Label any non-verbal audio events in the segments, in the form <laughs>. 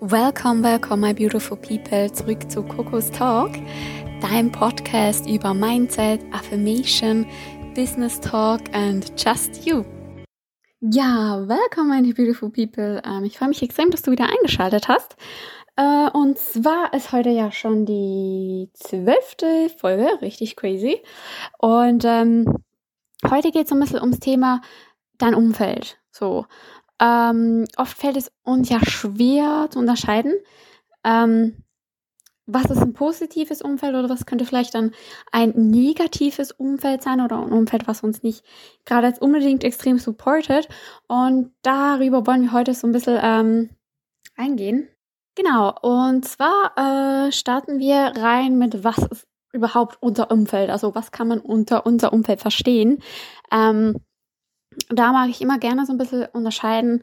Welcome, welcome, my beautiful people, zurück zu Coco's Talk, deinem Podcast über Mindset, Affirmation, Business Talk and just you. Ja, welcome, my beautiful people. Ähm, ich freue mich extrem, dass du wieder eingeschaltet hast. Äh, und zwar ist heute ja schon die zwölfte Folge, richtig crazy. Und ähm, heute geht es ein bisschen ums Thema dein Umfeld. So, ähm, oft fällt es uns ja schwer zu unterscheiden, ähm, was ist ein positives Umfeld oder was könnte vielleicht dann ein negatives Umfeld sein oder ein Umfeld, was uns nicht gerade als unbedingt extrem supportet. Und darüber wollen wir heute so ein bisschen ähm, eingehen. Genau, und zwar äh, starten wir rein mit, was ist überhaupt unser Umfeld? Also was kann man unter unser Umfeld verstehen? Ähm, da mag ich immer gerne so ein bisschen unterscheiden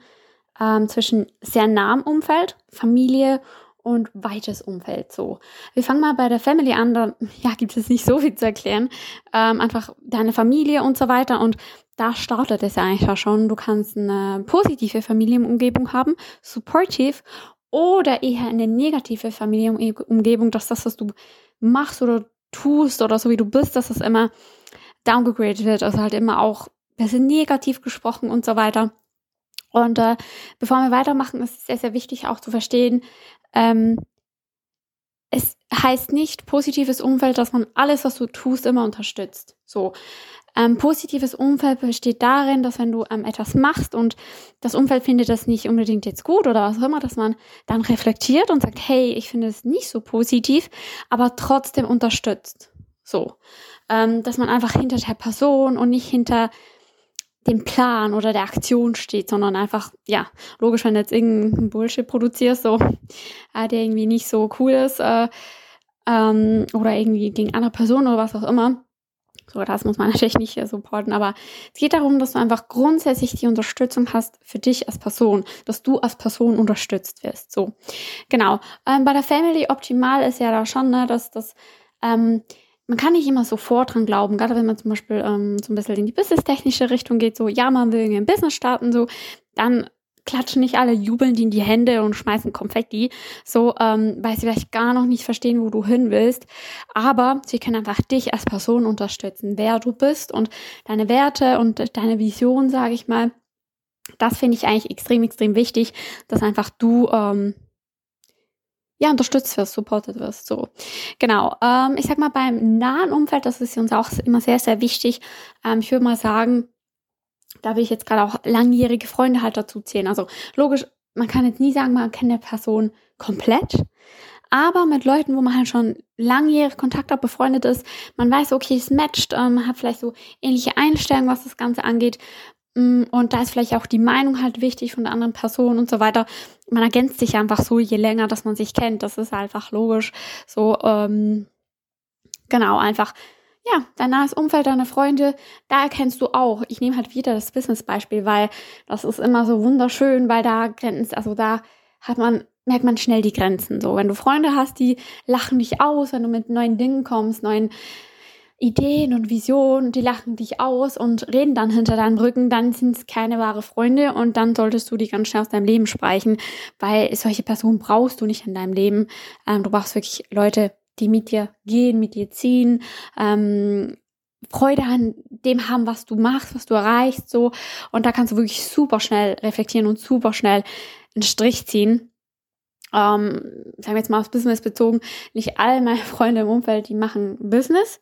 ähm, zwischen sehr nahem Umfeld, Familie und weites Umfeld so. Wir fangen mal bei der Family an, da <laughs> ja, gibt es nicht so viel zu erklären. Ähm, einfach deine Familie und so weiter und da startet es ja eigentlich schon. Du kannst eine positive Familienumgebung haben, supportive oder eher eine negative Familienumgebung, dass das, was du machst oder tust oder so wie du bist, dass das immer downgegradet wird, also halt immer auch sind negativ gesprochen und so weiter. Und äh, bevor wir weitermachen, ist es sehr, sehr wichtig auch zu verstehen, ähm, es heißt nicht positives Umfeld, dass man alles, was du tust, immer unterstützt. So. Ähm, positives Umfeld besteht darin, dass wenn du ähm, etwas machst und das Umfeld findet das nicht unbedingt jetzt gut oder was auch immer, dass man dann reflektiert und sagt, hey, ich finde es nicht so positiv, aber trotzdem unterstützt. So. Ähm, dass man einfach hinter der Person und nicht hinter dem Plan oder der Aktion steht, sondern einfach, ja, logisch, wenn du jetzt irgendeinen Bullshit produzierst, so, äh, der irgendwie nicht so cool ist, äh, ähm, oder irgendwie gegen andere Personen oder was auch immer. So, das muss man <laughs> natürlich nicht äh, supporten, aber es geht darum, dass du einfach grundsätzlich die Unterstützung hast für dich als Person, dass du als Person unterstützt wirst. So, genau. Ähm, bei der Family optimal ist ja da schon, ne, dass das ähm, man kann nicht immer sofort dran glauben, gerade wenn man zum Beispiel ähm, so ein bisschen in die businesstechnische Richtung geht, so, ja, man will ein Business starten, so, dann klatschen nicht alle, jubeln die in die Hände und schmeißen Konfetti, so, ähm, weil sie vielleicht gar noch nicht verstehen, wo du hin willst. Aber sie können einfach dich als Person unterstützen, wer du bist und deine Werte und deine Vision, sage ich mal. Das finde ich eigentlich extrem, extrem wichtig, dass einfach du ähm, ja, unterstützt wirst, supported wirst. So, genau. Ähm, ich sag mal, beim nahen Umfeld, das ist uns auch immer sehr, sehr wichtig. Ähm, ich würde mal sagen, da will ich jetzt gerade auch langjährige Freunde halt dazu zählen. Also logisch, man kann jetzt nie sagen, man kennt eine Person komplett. Aber mit Leuten, wo man halt schon langjährig Kontakt hat, befreundet ist, man weiß, okay, es matcht, ähm, hat vielleicht so ähnliche Einstellungen, was das Ganze angeht. Mm, und da ist vielleicht auch die Meinung halt wichtig von der anderen Person und so weiter. Man ergänzt sich einfach so, je länger, dass man sich kennt. Das ist einfach logisch. So, ähm, genau, einfach, ja, dein nahes Umfeld, deine Freunde, da erkennst du auch. Ich nehme halt wieder das Business-Beispiel, weil das ist immer so wunderschön, weil da Grenzen, also da hat man, merkt man schnell die Grenzen. So, wenn du Freunde hast, die lachen dich aus, wenn du mit neuen Dingen kommst, neuen Ideen und Visionen, die lachen dich aus und reden dann hinter deinem Rücken, dann sind es keine wahre Freunde und dann solltest du die ganz schnell aus deinem Leben streichen, weil solche Personen brauchst du nicht in deinem Leben. Ähm, du brauchst wirklich Leute, die mit dir gehen, mit dir ziehen, ähm, Freude an dem haben, was du machst, was du erreichst, so. Und da kannst du wirklich super schnell reflektieren und super schnell einen Strich ziehen. Ähm, sagen wir jetzt mal aufs Business bezogen, nicht all meine Freunde im Umfeld, die machen Business,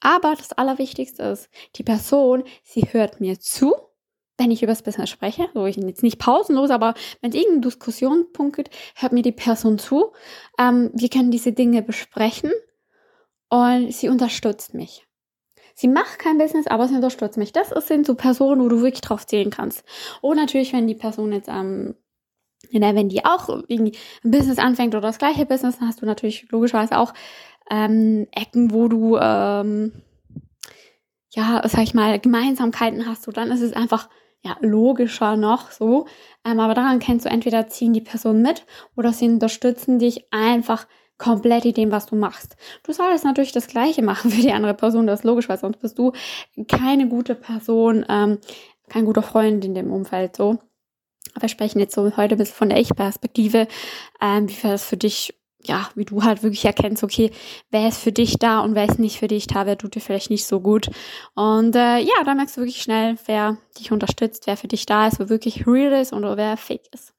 aber das Allerwichtigste ist, die Person, sie hört mir zu, wenn ich über das Business spreche, so ich jetzt nicht pausenlos, aber wenn es irgendeine Diskussionspunkt gibt, hört mir die Person zu. Ähm, wir können diese Dinge besprechen und sie unterstützt mich. Sie macht kein Business, aber sie unterstützt mich. Das sind so Personen, wo du wirklich drauf zählen kannst. Und natürlich, wenn die Person jetzt ähm, wenn die auch irgendwie ein Business anfängt oder das gleiche Business, dann hast du natürlich logischerweise auch ähm, Ecken, wo du, ähm, ja, sag ich mal, Gemeinsamkeiten hast, so dann ist es einfach ja, logischer noch so. Ähm, aber daran kennst du entweder ziehen die Personen mit oder sie unterstützen dich einfach komplett in dem, was du machst. Du solltest natürlich das Gleiche machen für die andere Person, das ist logisch, weil sonst bist du keine gute Person, ähm, kein guter Freund in dem Umfeld so. Aber wir sprechen jetzt so heute ein bisschen von der Ich-Perspektive, ähm, wie das für dich, ja, wie du halt wirklich erkennst, okay, wer ist für dich da und wer ist nicht für dich da, wer tut dir vielleicht nicht so gut. Und äh, ja, da merkst du wirklich schnell, wer dich unterstützt, wer für dich da ist, wer wirklich real ist und wer fake ist.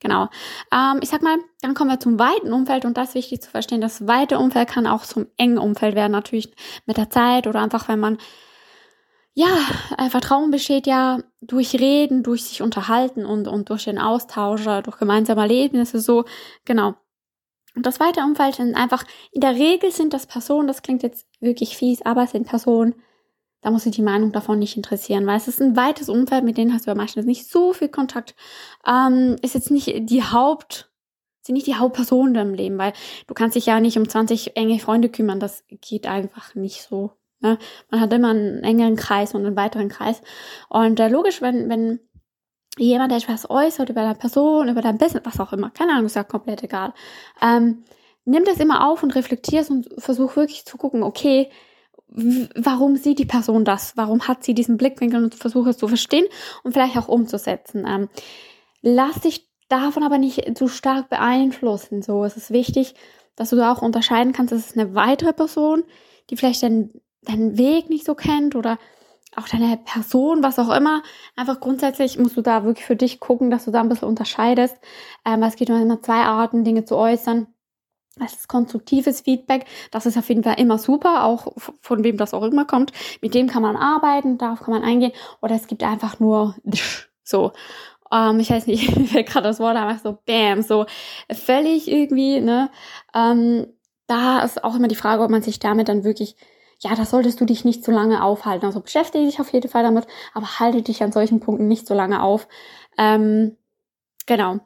Genau. Ähm, ich sag mal, dann kommen wir zum weiten Umfeld und das ist wichtig zu verstehen. Das weite Umfeld kann auch zum engen Umfeld werden, natürlich mit der Zeit oder einfach, wenn man ja, Vertrauen besteht ja durch Reden, durch sich unterhalten und, und durch den Austausch, durch gemeinsame Erlebnisse, so, genau. Und das weite Umfeld sind einfach, in der Regel sind das Personen, das klingt jetzt wirklich fies, aber es sind Personen, da muss sich die Meinung davon nicht interessieren, weil es ist ein weites Umfeld, mit denen hast du ja meistens nicht so viel Kontakt. Ähm, ist jetzt nicht die Haupt, sind nicht die Hauptpersonen in deinem Leben, weil du kannst dich ja nicht um 20 enge Freunde kümmern, das geht einfach nicht so. Ne? Man hat immer einen engeren Kreis und einen weiteren Kreis. Und äh, logisch, wenn, wenn jemand etwas äußert über deine Person, über dein Business, was auch immer, keine Ahnung, ist ja komplett egal, ähm, nimm das immer auf und reflektierst und versuch wirklich zu gucken, okay, warum sieht die Person das? Warum hat sie diesen Blickwinkel und versuche es zu verstehen und vielleicht auch umzusetzen. Ähm, lass dich davon aber nicht zu stark beeinflussen. So, es ist wichtig, dass du auch unterscheiden kannst, das ist eine weitere Person, die vielleicht deinen, deinen Weg nicht so kennt oder auch deine Person, was auch immer. Einfach grundsätzlich musst du da wirklich für dich gucken, dass du da ein bisschen unterscheidest. Ähm, es geht immer zwei Arten, Dinge zu äußern. Das ist konstruktives Feedback. Das ist auf jeden Fall immer super, auch von wem das auch immer kommt. Mit dem kann man arbeiten, darauf kann man eingehen. Oder es gibt einfach nur so. Ähm, ich weiß nicht, <laughs> mir fällt gerade das Wort einfach so bam, so völlig irgendwie, ne? Ähm, da ist auch immer die Frage, ob man sich damit dann wirklich, ja, da solltest du dich nicht so lange aufhalten. Also beschäftige dich auf jeden Fall damit, aber halte dich an solchen Punkten nicht so lange auf. Ähm, genau.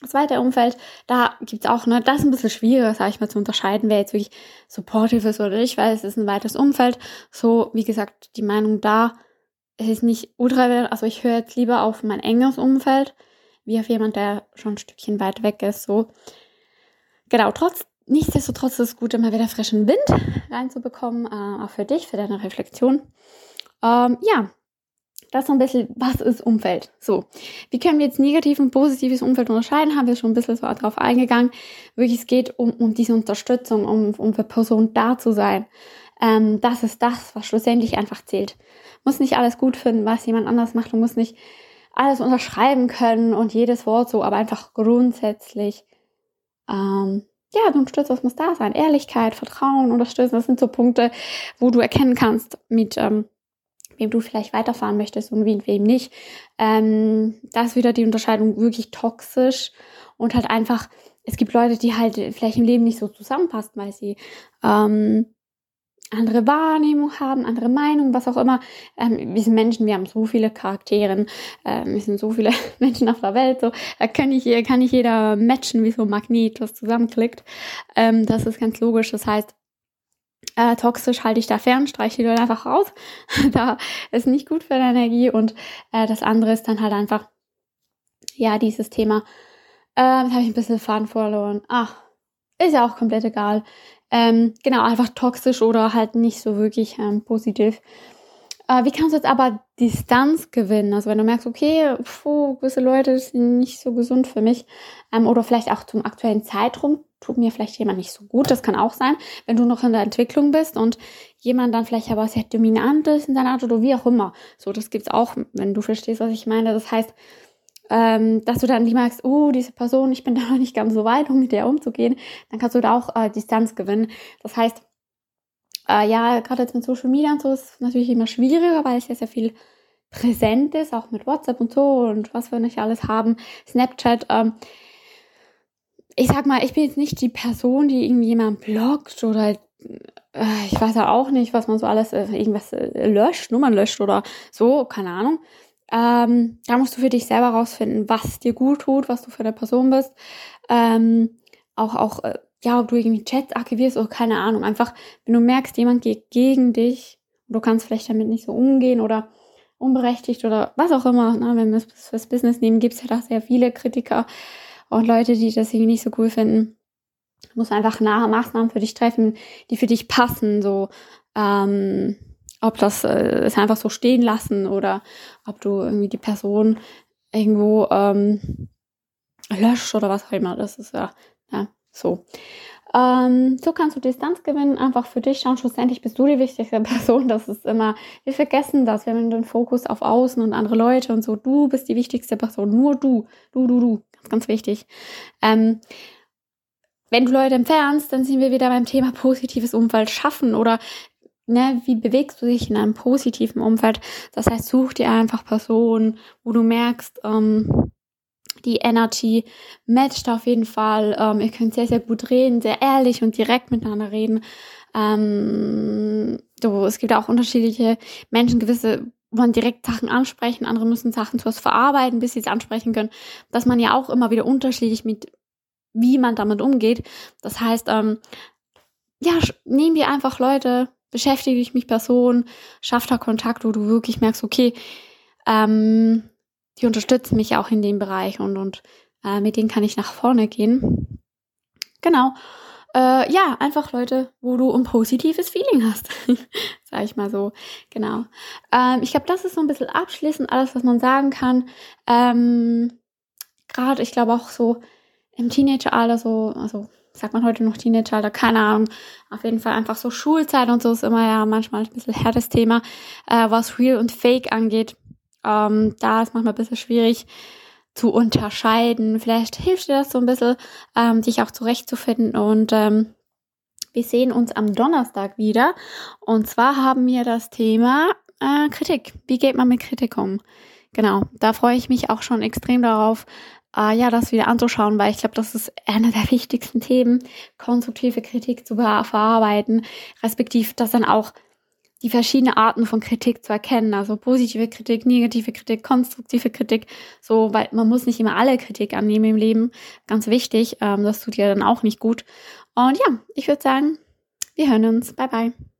Das zweite Umfeld, da gibt's auch, ne, das ist ein bisschen schwieriger, sage ich mal, zu unterscheiden, wer jetzt wirklich supportive ist oder nicht, weil es ist ein weites Umfeld. So, wie gesagt, die Meinung da, es ist nicht ultra, also ich höre jetzt lieber auf mein enges Umfeld, wie auf jemand, der schon ein Stückchen weit weg ist, so. Genau, trotz, nichtsdestotrotz ist es gut, immer wieder frischen Wind reinzubekommen, äh, auch für dich, für deine Reflexion. Ähm, ja, das so ein bisschen, was ist Umfeld? So, wie können wir jetzt negativ und positives Umfeld unterscheiden? Haben wir schon ein bisschen so darauf eingegangen. Wirklich, es geht um, um diese Unterstützung, um, um für Personen da zu sein. Ähm, das ist das, was schlussendlich einfach zählt. Muss nicht alles gut finden, was jemand anders macht. Du musst nicht alles unterschreiben können und jedes Wort so, aber einfach grundsätzlich, ähm, ja, du unterstützt, was muss da sein. Ehrlichkeit, Vertrauen, unterstützen, das sind so Punkte, wo du erkennen kannst, mit ähm, wem du vielleicht weiterfahren möchtest und wem nicht. Ähm, da ist wieder die Unterscheidung wirklich toxisch und halt einfach, es gibt Leute, die halt vielleicht im Leben nicht so zusammenpassen, weil sie ähm, andere Wahrnehmung haben, andere Meinung, was auch immer. Ähm, wir sind Menschen, wir haben so viele Charaktere, ähm, wir sind so viele <laughs> Menschen auf der Welt, so da kann ich, kann nicht jeder matchen wie so ein Magnet, was zusammenklickt. Ähm, das ist ganz logisch. Das heißt, äh, toxisch halte ich da fern, streiche die Leute einfach raus. <laughs> da ist nicht gut für deine Energie. Und äh, das andere ist dann halt einfach, ja, dieses Thema, äh, habe ich ein bisschen Faden verloren. Ach, ist ja auch komplett egal. Ähm, genau, einfach toxisch oder halt nicht so wirklich ähm, positiv. Äh, wie kannst du jetzt aber Distanz gewinnen? Also wenn du merkst, okay, puh, gewisse Leute sind nicht so gesund für mich ähm, oder vielleicht auch zum aktuellen Zeitraum tut mir vielleicht jemand nicht so gut. Das kann auch sein, wenn du noch in der Entwicklung bist und jemand dann vielleicht aber sehr dominant ist in seiner Art oder wie auch immer. So, das gibt's auch, wenn du verstehst, was ich meine. Das heißt, ähm, dass du dann die merkst, oh, diese Person, ich bin da <laughs> noch nicht ganz so weit, um mit der umzugehen, dann kannst du da auch äh, Distanz gewinnen. Das heißt, äh, ja, gerade jetzt mit Social Media und so ist es natürlich immer schwieriger, weil es ja sehr viel präsent ist, auch mit WhatsApp und so und was wir nicht alles haben, Snapchat. Ähm, ich sag mal, ich bin jetzt nicht die Person, die irgendwie jemand blockt oder äh, ich weiß ja auch nicht, was man so alles, äh, irgendwas äh, löscht, Nummern löscht oder so, keine Ahnung. Ähm, da musst du für dich selber rausfinden, was dir gut tut, was du für eine Person bist. Ähm, auch, auch, äh, ja, ob du irgendwie Chats archivierst oder keine Ahnung. Einfach, wenn du merkst, jemand geht gegen dich und du kannst vielleicht damit nicht so umgehen oder unberechtigt oder was auch immer, ne, wenn wir es fürs Business nehmen, gibt es ja da sehr viele Kritiker und Leute, die das irgendwie nicht so cool finden. Du musst einfach nahe Maßnahmen für dich treffen, die für dich passen, so, ähm, ob das äh, es einfach so stehen lassen oder ob du irgendwie die Person irgendwo ähm, löscht oder was auch immer. Das ist ja, ja so. Ähm, so kannst du Distanz gewinnen, einfach für dich schauen. Schlussendlich bist du die wichtigste <laughs> Person. Das ist immer, wir vergessen das. Wir haben den Fokus auf Außen und andere Leute und so. Du bist die wichtigste Person. Nur du. Du, du, du. Ganz, ganz wichtig. Ähm, wenn du Leute entfernst, dann sind wir wieder beim Thema positives Umfeld schaffen oder ne, wie bewegst du dich in einem positiven Umfeld? Das heißt, such dir einfach Personen, wo du merkst, ähm, die Energy matcht auf jeden Fall. Ähm, ihr könnt sehr, sehr gut reden, sehr ehrlich und direkt miteinander reden. Ähm, so, es gibt auch unterschiedliche Menschen, gewisse wollen direkt Sachen ansprechen, andere müssen Sachen zuerst verarbeiten, bis sie es ansprechen können. Dass man ja auch immer wieder unterschiedlich mit, wie man damit umgeht. Das heißt, ähm, ja, nehmen wir einfach Leute, beschäftige dich mit Personen, schaff da Kontakt, wo du wirklich merkst, okay, ähm, die unterstützen mich auch in dem Bereich und, und äh, mit denen kann ich nach vorne gehen. Genau. Äh, ja, einfach Leute, wo du ein positives Feeling hast. <laughs> Sag ich mal so. Genau. Ähm, ich glaube, das ist so ein bisschen abschließend alles, was man sagen kann. Ähm, Gerade, ich glaube auch so im Teenageralter, so, also sagt man heute noch Teenageralter, keine Ahnung. Auf jeden Fall einfach so Schulzeit und so ist immer ja manchmal ein bisschen härtes Thema, äh, was Real und Fake angeht. Ähm, da ist manchmal ein bisschen schwierig zu unterscheiden. Vielleicht hilft dir das so ein bisschen, ähm, dich auch zurechtzufinden. Und ähm, wir sehen uns am Donnerstag wieder. Und zwar haben wir das Thema äh, Kritik. Wie geht man mit Kritik um? Genau, da freue ich mich auch schon extrem darauf, äh, ja, das wieder anzuschauen, weil ich glaube, das ist einer der wichtigsten Themen, konstruktive Kritik zu verarbeiten, respektiv das dann auch die verschiedenen Arten von Kritik zu erkennen. Also positive Kritik, negative Kritik, konstruktive Kritik. So, weil man muss nicht immer alle Kritik annehmen im Leben. Ganz wichtig. Ähm, das tut ja dann auch nicht gut. Und ja, ich würde sagen, wir hören uns. Bye bye.